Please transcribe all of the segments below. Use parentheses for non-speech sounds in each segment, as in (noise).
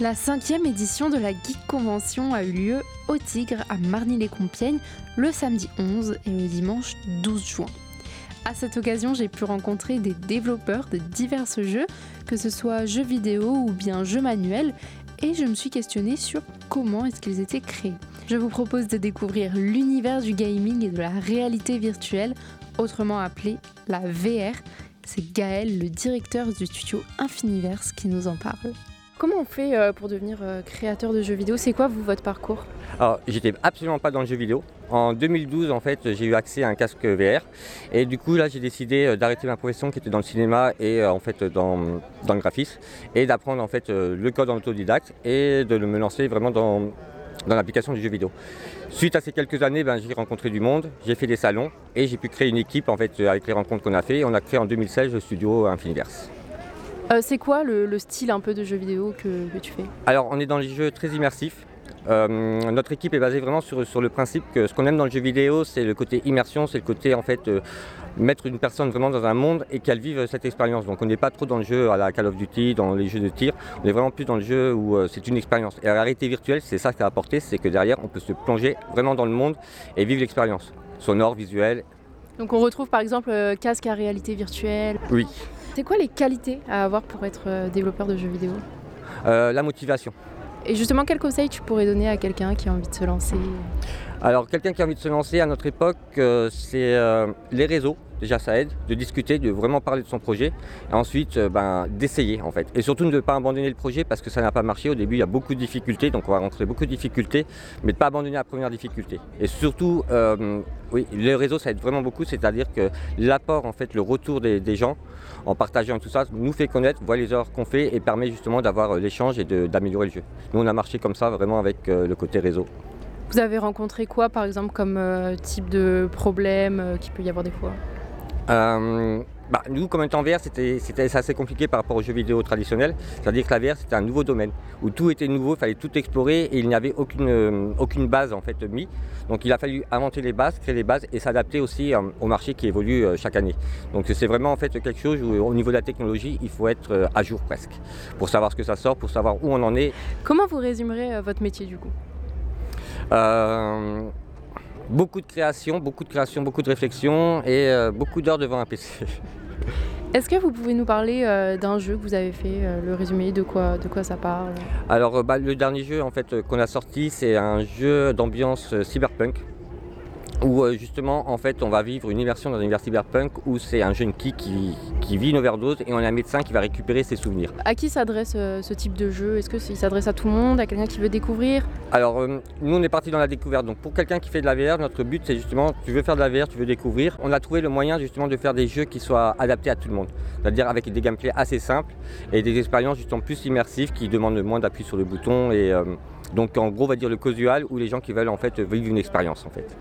La cinquième édition de la Geek Convention a eu lieu au Tigre à Marny-les-Compiègnes le samedi 11 et le dimanche 12 juin. À cette occasion, j'ai pu rencontrer des développeurs de divers jeux, que ce soit jeux vidéo ou bien jeux manuels, et je me suis questionnée sur comment est-ce qu'ils étaient créés. Je vous propose de découvrir l'univers du gaming et de la réalité virtuelle, autrement appelé la VR. C'est Gaël, le directeur du studio Infiniverse, qui nous en parle. Comment on fait euh, pour devenir euh, créateur de jeux vidéo? C'est quoi vous votre parcours? Alors, j'étais absolument pas dans le jeu vidéo. En 2012, en fait, j'ai eu accès à un casque VR. Et du coup, là, j'ai décidé euh, d'arrêter ma profession qui était dans le cinéma et en fait dans, le graphisme et d'apprendre en fait le code en autodidacte et de me lancer vraiment dans, l'application du jeu vidéo. Suite à ces quelques années, ben, j'ai rencontré du monde, j'ai fait des salons et j'ai pu créer une équipe avec les rencontres qu'on a fait. On a créé en 2016 le studio Infiniverse. Euh, c'est quoi le, style un peu de jeu vidéo que, tu fais Alors on est dans les jeux très immersifs. Euh, notre équipe est basée vraiment sur, sur le principe que ce qu'on aime dans le jeu vidéo, c'est le côté immersion, c'est le côté en fait euh, mettre une personne vraiment dans un monde et qu'elle vive cette expérience. Donc on n'est pas trop dans le jeu à la Call of Duty, dans les jeux de tir, on est vraiment plus dans le jeu où c'est une expérience. Et la réalité virtuelle, c'est ça qui a apporté, c'est que derrière on peut se plonger vraiment dans le monde et vivre l'expérience, sonore, visuelle. Donc on retrouve par exemple casque à réalité virtuelle. Oui, c'est quoi les qualités à avoir pour être euh, développeur de jeux vidéo? Euh, La motivation. Et justement, quel conseil tu pourrais donner à quelqu'un qui a envie de se lancer? Alors, quelqu'un qui a envie de se lancer à notre époque, euh, c'est les réseaux déjà ça aide, de discuter, de vraiment parler de son projet, et ensuite euh, ben, d'essayer en fait. Et surtout ne pas abandonner le projet parce que ça n'a pas marché. Au début, il y a beaucoup de difficultés, donc on va rencontrer beaucoup de difficultés, mais de ne pas abandonner la première difficulté. Et surtout, oui, le réseau, ça aide vraiment beaucoup, c'est-à-dire que l'apport, en fait, le retour des, gens en partageant tout ça, nous fait connaître, voit les heures qu'on fait et permet justement d'avoir euh, l'échange et d'améliorer le jeu. Nous, on a marché comme ça, vraiment avec le côté réseau. Vous avez rencontré quoi, par exemple, comme type de problème qu'il peut y avoir des fois? Euh, bah, nous, comme étant VR, c'était assez compliqué par rapport aux jeux vidéo traditionnels. C'est-à-dire que la VR, c'était un nouveau domaine où tout était nouveau, il fallait tout explorer et il n'y avait aucune, euh, aucune base en fait mise. Donc il a fallu inventer les bases, créer les bases et s'adapter aussi euh, au marché qui évolue chaque année. Donc c'est vraiment en fait quelque chose où au niveau de la technologie, il faut être à jour presque pour savoir ce que ça sort, pour savoir où on en est. Comment vous résumerez votre métier du coup? Beaucoup de création, beaucoup de création, beaucoup de réflexion et euh, beaucoup d'heures devant un PC. (laughs) Est-ce que vous pouvez nous parler euh, d'un jeu que vous avez fait, euh, le résumé de quoi, de quoi ça parle? Alors bah, le dernier jeu en fait qu'on a sorti c'est un jeu d'ambiance cyberpunk où euh, justement en fait on va vivre une immersion dans un univers cyberpunk où c'est un jeune qui, qui, vit une overdose et on a un médecin qui va récupérer ses souvenirs. À qui s'adresse euh, ce type de jeu? Est-ce qu'il s'adresse à tout le monde, à quelqu'un qui veut découvrir? Alors euh, nous on est parti dans la découverte, donc pour quelqu'un qui fait de la VR, notre but c'est justement tu veux faire de la VR, tu veux découvrir. On a trouvé le moyen justement de faire des jeux qui soient adaptés à tout le monde, c'est-à-dire avec des gameplays assez simples et des expériences justement plus immersives qui demandent moins d'appui sur le bouton et donc en gros on va dire le casual ou les gens qui veulent en fait vivre une expérience en fait.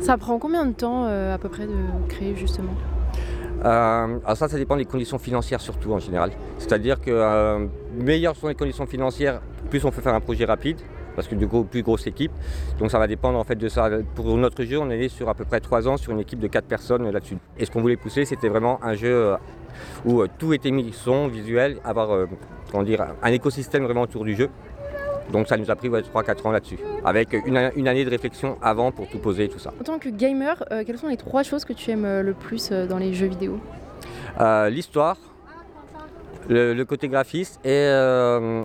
Ça prend combien de temps euh, à peu près de créer justement? Euh, alors ça, ça dépend des conditions financières surtout en général. C'est-à-dire que euh, meilleures sont les conditions financières, plus on peut faire un projet rapide, parce que du coup, plus grosse équipe. Donc ça va dépendre en fait de ça. Pour notre jeu, on est sur à peu près 3 ans sur une équipe de 4 personnes là-dessus. Et ce qu'on voulait pousser, c'était vraiment un jeu où tout était mis, son, visuel, avoir un écosystème vraiment autour du jeu. Donc ça nous a pris 3-4 ans là-dessus, avec une, année de réflexion avant pour tout poser et tout ça. En tant que gamer, euh, quelles sont les trois choses que tu aimes euh, le plus euh, dans les jeux vidéo? L'histoire, le, côté graphiste et,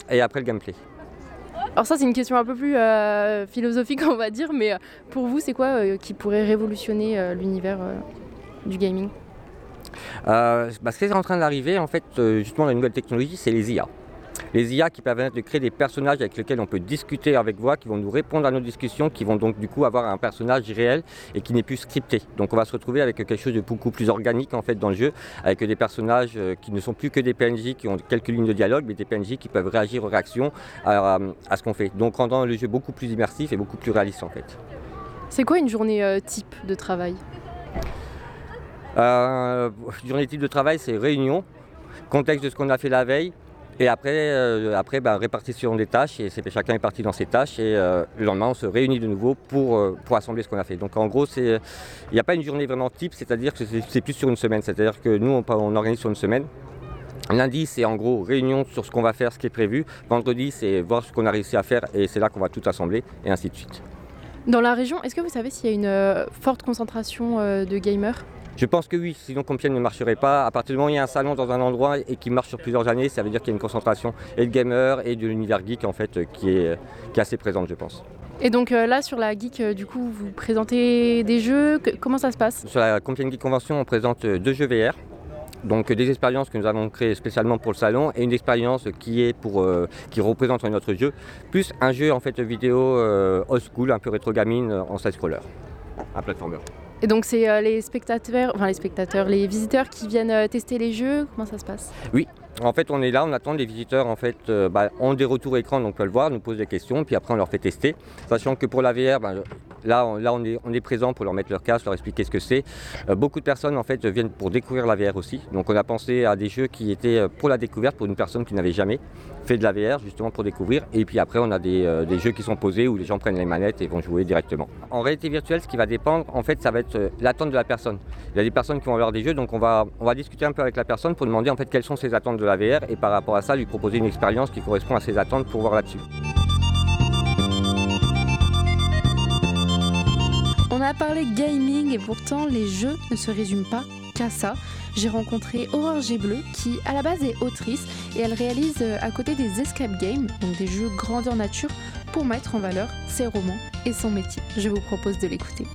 et, après le gameplay. Alors ça c'est une question un peu plus philosophique (laughs) on va dire, mais pour vous c'est quoi qui pourrait révolutionner l'univers du gaming? Bah, Ce qui est en train d'arriver en fait justement dans les nouvelles technologies c'est les IA les IA qui permettent de créer des personnages avec lesquels on peut discuter avec voix, qui vont nous répondre à nos discussions, qui vont donc du coup avoir un personnage réel et qui n'est plus scripté. Donc on va se retrouver avec quelque chose de beaucoup plus organique en fait dans le jeu, avec des personnages euh, qui ne sont plus que des PNJ qui ont quelques lignes de dialogue, mais des PNJ qui peuvent réagir aux réactions à, ce qu'on fait. Donc rendant le jeu beaucoup plus immersif et beaucoup plus réaliste en fait. C'est quoi une journée euh, type de travail? Euh, Journée type de travail, c'est réunion, contexte de ce qu'on a fait la veille, et après, euh, après bah, répartition des tâches, et chacun est parti dans ses tâches, et euh, le lendemain, on se réunit de nouveau pour, euh, pour assembler ce qu'on a fait. Donc en gros, il n'y a pas une journée vraiment type, c'est-à-dire que c'est plus sur une semaine. C'est-à-dire que nous, on, on, organise sur une semaine, Lundi, c'est en gros réunion sur ce qu'on va faire, ce qui est prévu. Vendredi, c'est voir ce qu'on a réussi à faire et c'est là qu'on va tout assembler et ainsi de suite. Dans la région, est-ce que vous savez s'il y a une euh, forte concentration de gamers? Je pense que oui, sinon Compiègne ne marcherait pas. À partir du moment où il y a un salon dans un endroit et qui marche sur plusieurs années, ça veut dire qu'il y a une concentration et de gamers et de l'univers geek en fait qui est, qui est assez présente, je pense. Et donc euh, là, sur la Geek, du coup, vous présentez des jeux. comment ça se passe? Sur la Compiègne Geek Convention, on présente deux jeux VR. Donc des expériences que nous avons créées spécialement pour le salon et une expérience qui est pour euh, qui représente notre jeu, plus un jeu en fait vidéo euh, old school, un peu rétro gamine en side scroller, un platformer. Et donc c'est euh, les spectateurs, enfin les spectateurs, les visiteurs qui viennent tester les jeux, comment ça se passe? Oui, en fait, on est là, on attend les visiteurs en fait, bah, ont des retours écran, donc on peut le voir, nous posent des questions, puis après on leur fait tester. Sachant que pour la VR, bah, Là, on, est, présent pour leur mettre leur casque, leur expliquer ce que c'est. Euh, beaucoup de personnes en fait viennent pour découvrir la VR aussi. Donc on a pensé à des jeux qui étaient euh, pour la découverte pour une personne qui n'avait jamais fait de la VR justement pour découvrir. Et puis après on a des, euh, des, jeux qui sont posés où les gens prennent les manettes et vont jouer directement. En réalité virtuelle, ce qui va dépendre, en fait, ça va être l'attente de la personne. Il y a des personnes qui vont avoir des jeux, donc on va, on va discuter un peu avec la personne pour demander en fait quelles sont ses attentes de la VR et par rapport à ça lui proposer une expérience qui correspond à ses attentes pour voir là-dessus. A parlé gaming et pourtant les jeux ne se résument pas qu'à ça. J'ai rencontré Aurore Bleu qui à la base est autrice et elle réalise euh, à côté des escape games, donc des jeux grandeur nature, pour mettre en valeur ses romans et son métier. Je vous propose de l'écouter.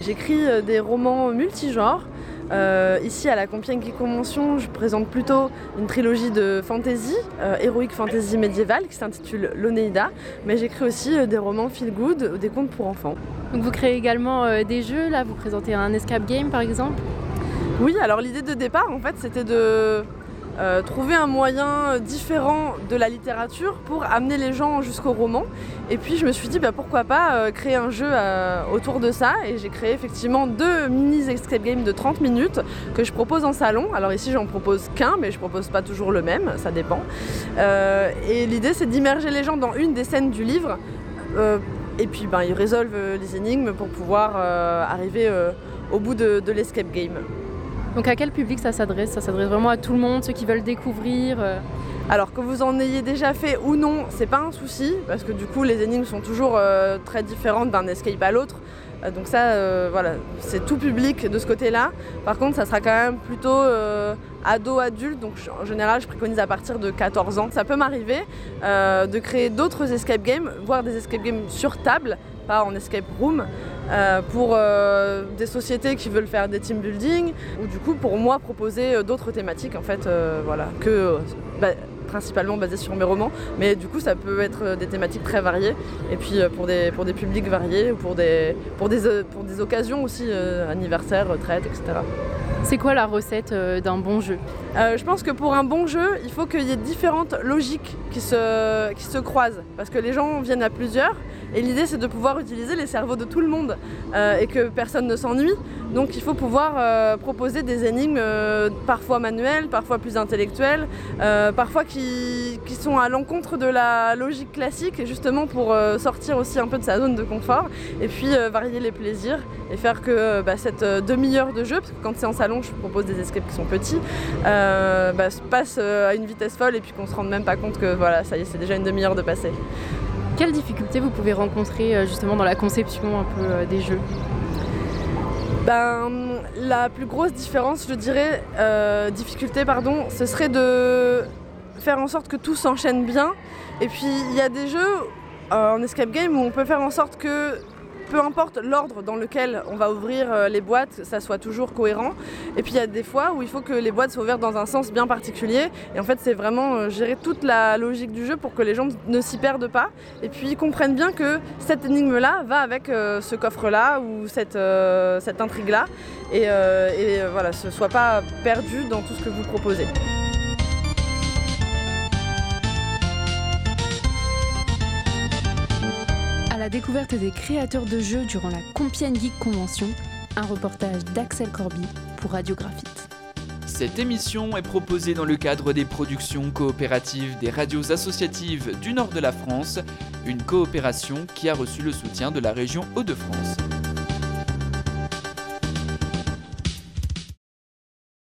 J'écris euh, des romans multigenres euh, ici à la Compiègne Geek Convention, je présente plutôt une trilogie de fantasy, euh, héroïque fantasy médiévale qui s'intitule L'Oneida, mais j'écris aussi euh, des romans feel good, des contes pour enfants. Donc vous créez également des jeux, là vous présentez un escape game par exemple? Oui, alors l'idée de départ en fait c'était de euh, trouver un moyen différent de la littérature pour amener les gens jusqu'au roman. Et puis je me suis dit bah, pourquoi pas euh, créer un jeu euh, autour de ça. Et j'ai créé effectivement deux mini escape games de 30 minutes que je propose en salon. Alors ici j'en propose qu'un, mais je propose pas toujours le même, ça dépend. et l'idée c'est d'immerger les gens dans une des scènes du livre. et puis ben, ils résolvent les énigmes pour pouvoir arriver au bout de l'escape game. Donc à quel public ça s'adresse? Ça s'adresse vraiment à tout le monde, ceux qui veulent découvrir euh? Alors que vous en ayez déjà fait ou non, c'est pas un souci, parce que du coup les énigmes sont toujours euh, très différentes d'un escape à l'autre. Euh, donc ça, voilà, c'est tout public de ce côté-là. Par contre, ça sera quand même plutôt ado-adulte, donc en général je préconise à partir de 14 ans. Ça peut m'arriver de créer d'autres escape games, voire des escape games sur table, pas en escape room, euh, pour euh, des sociétés qui veulent faire des team building, ou du coup pour moi proposer euh, d'autres thématiques en fait, voilà, que bah, principalement basées sur mes romans, mais du coup ça peut être des thématiques très variées, et puis pour des, pour des publics variés, ou pour des, pour des, pour des occasions aussi, anniversaires, retraites, etc. C'est quoi la recette d'un bon jeu? Je pense que pour un bon jeu, il faut qu'il y ait différentes logiques qui se, qui se croisent, parce que les gens viennent à plusieurs, et l'idée, c'est de pouvoir utiliser les cerveaux de tout le monde euh, et que personne ne s'ennuie. Donc il faut pouvoir euh, proposer des énigmes euh, parfois manuelles, parfois plus intellectuelles, parfois qui, sont à l'encontre de la logique classique, justement pour sortir aussi un peu de sa zone de confort et puis varier les plaisirs et faire que bah, cette demi-heure de jeu, parce que quand c'est en salon, je propose des escapes qui sont petits, bah, se passe à une vitesse folle et puis qu'on se rende même pas compte que voilà, ça y est, c'est déjà une demi-heure de passé. Quelles difficultés vous pouvez rencontrer euh, justement dans la conception un peu euh, des jeux? Ben, la plus grosse différence, je dirais, euh, difficulté, pardon, ce serait de faire en sorte que tout s'enchaîne bien. Et puis, il y a des jeux en escape game où on peut faire en sorte que peu importe l'ordre dans lequel on va ouvrir euh, les boîtes, ça soit toujours cohérent. Et puis il y a des fois où il faut que les boîtes soient ouvertes dans un sens bien particulier. Et en fait, c'est vraiment euh, gérer toute la logique du jeu pour que les gens ne s'y perdent pas. Et puis comprennent bien que cette énigme-là va avec euh, ce coffre-là ou cette, intrigue-là. Et, et voilà, ce soit pas perdu dans tout ce que vous proposez. Découverte des créateurs de jeux durant la Compiègne Geek Convention, un reportage d'Axel Corby pour Radiographite. Cette émission est proposée dans le cadre des productions coopératives des radios associatives du nord de la France, une coopération qui a reçu le soutien de la région Hauts-de-France.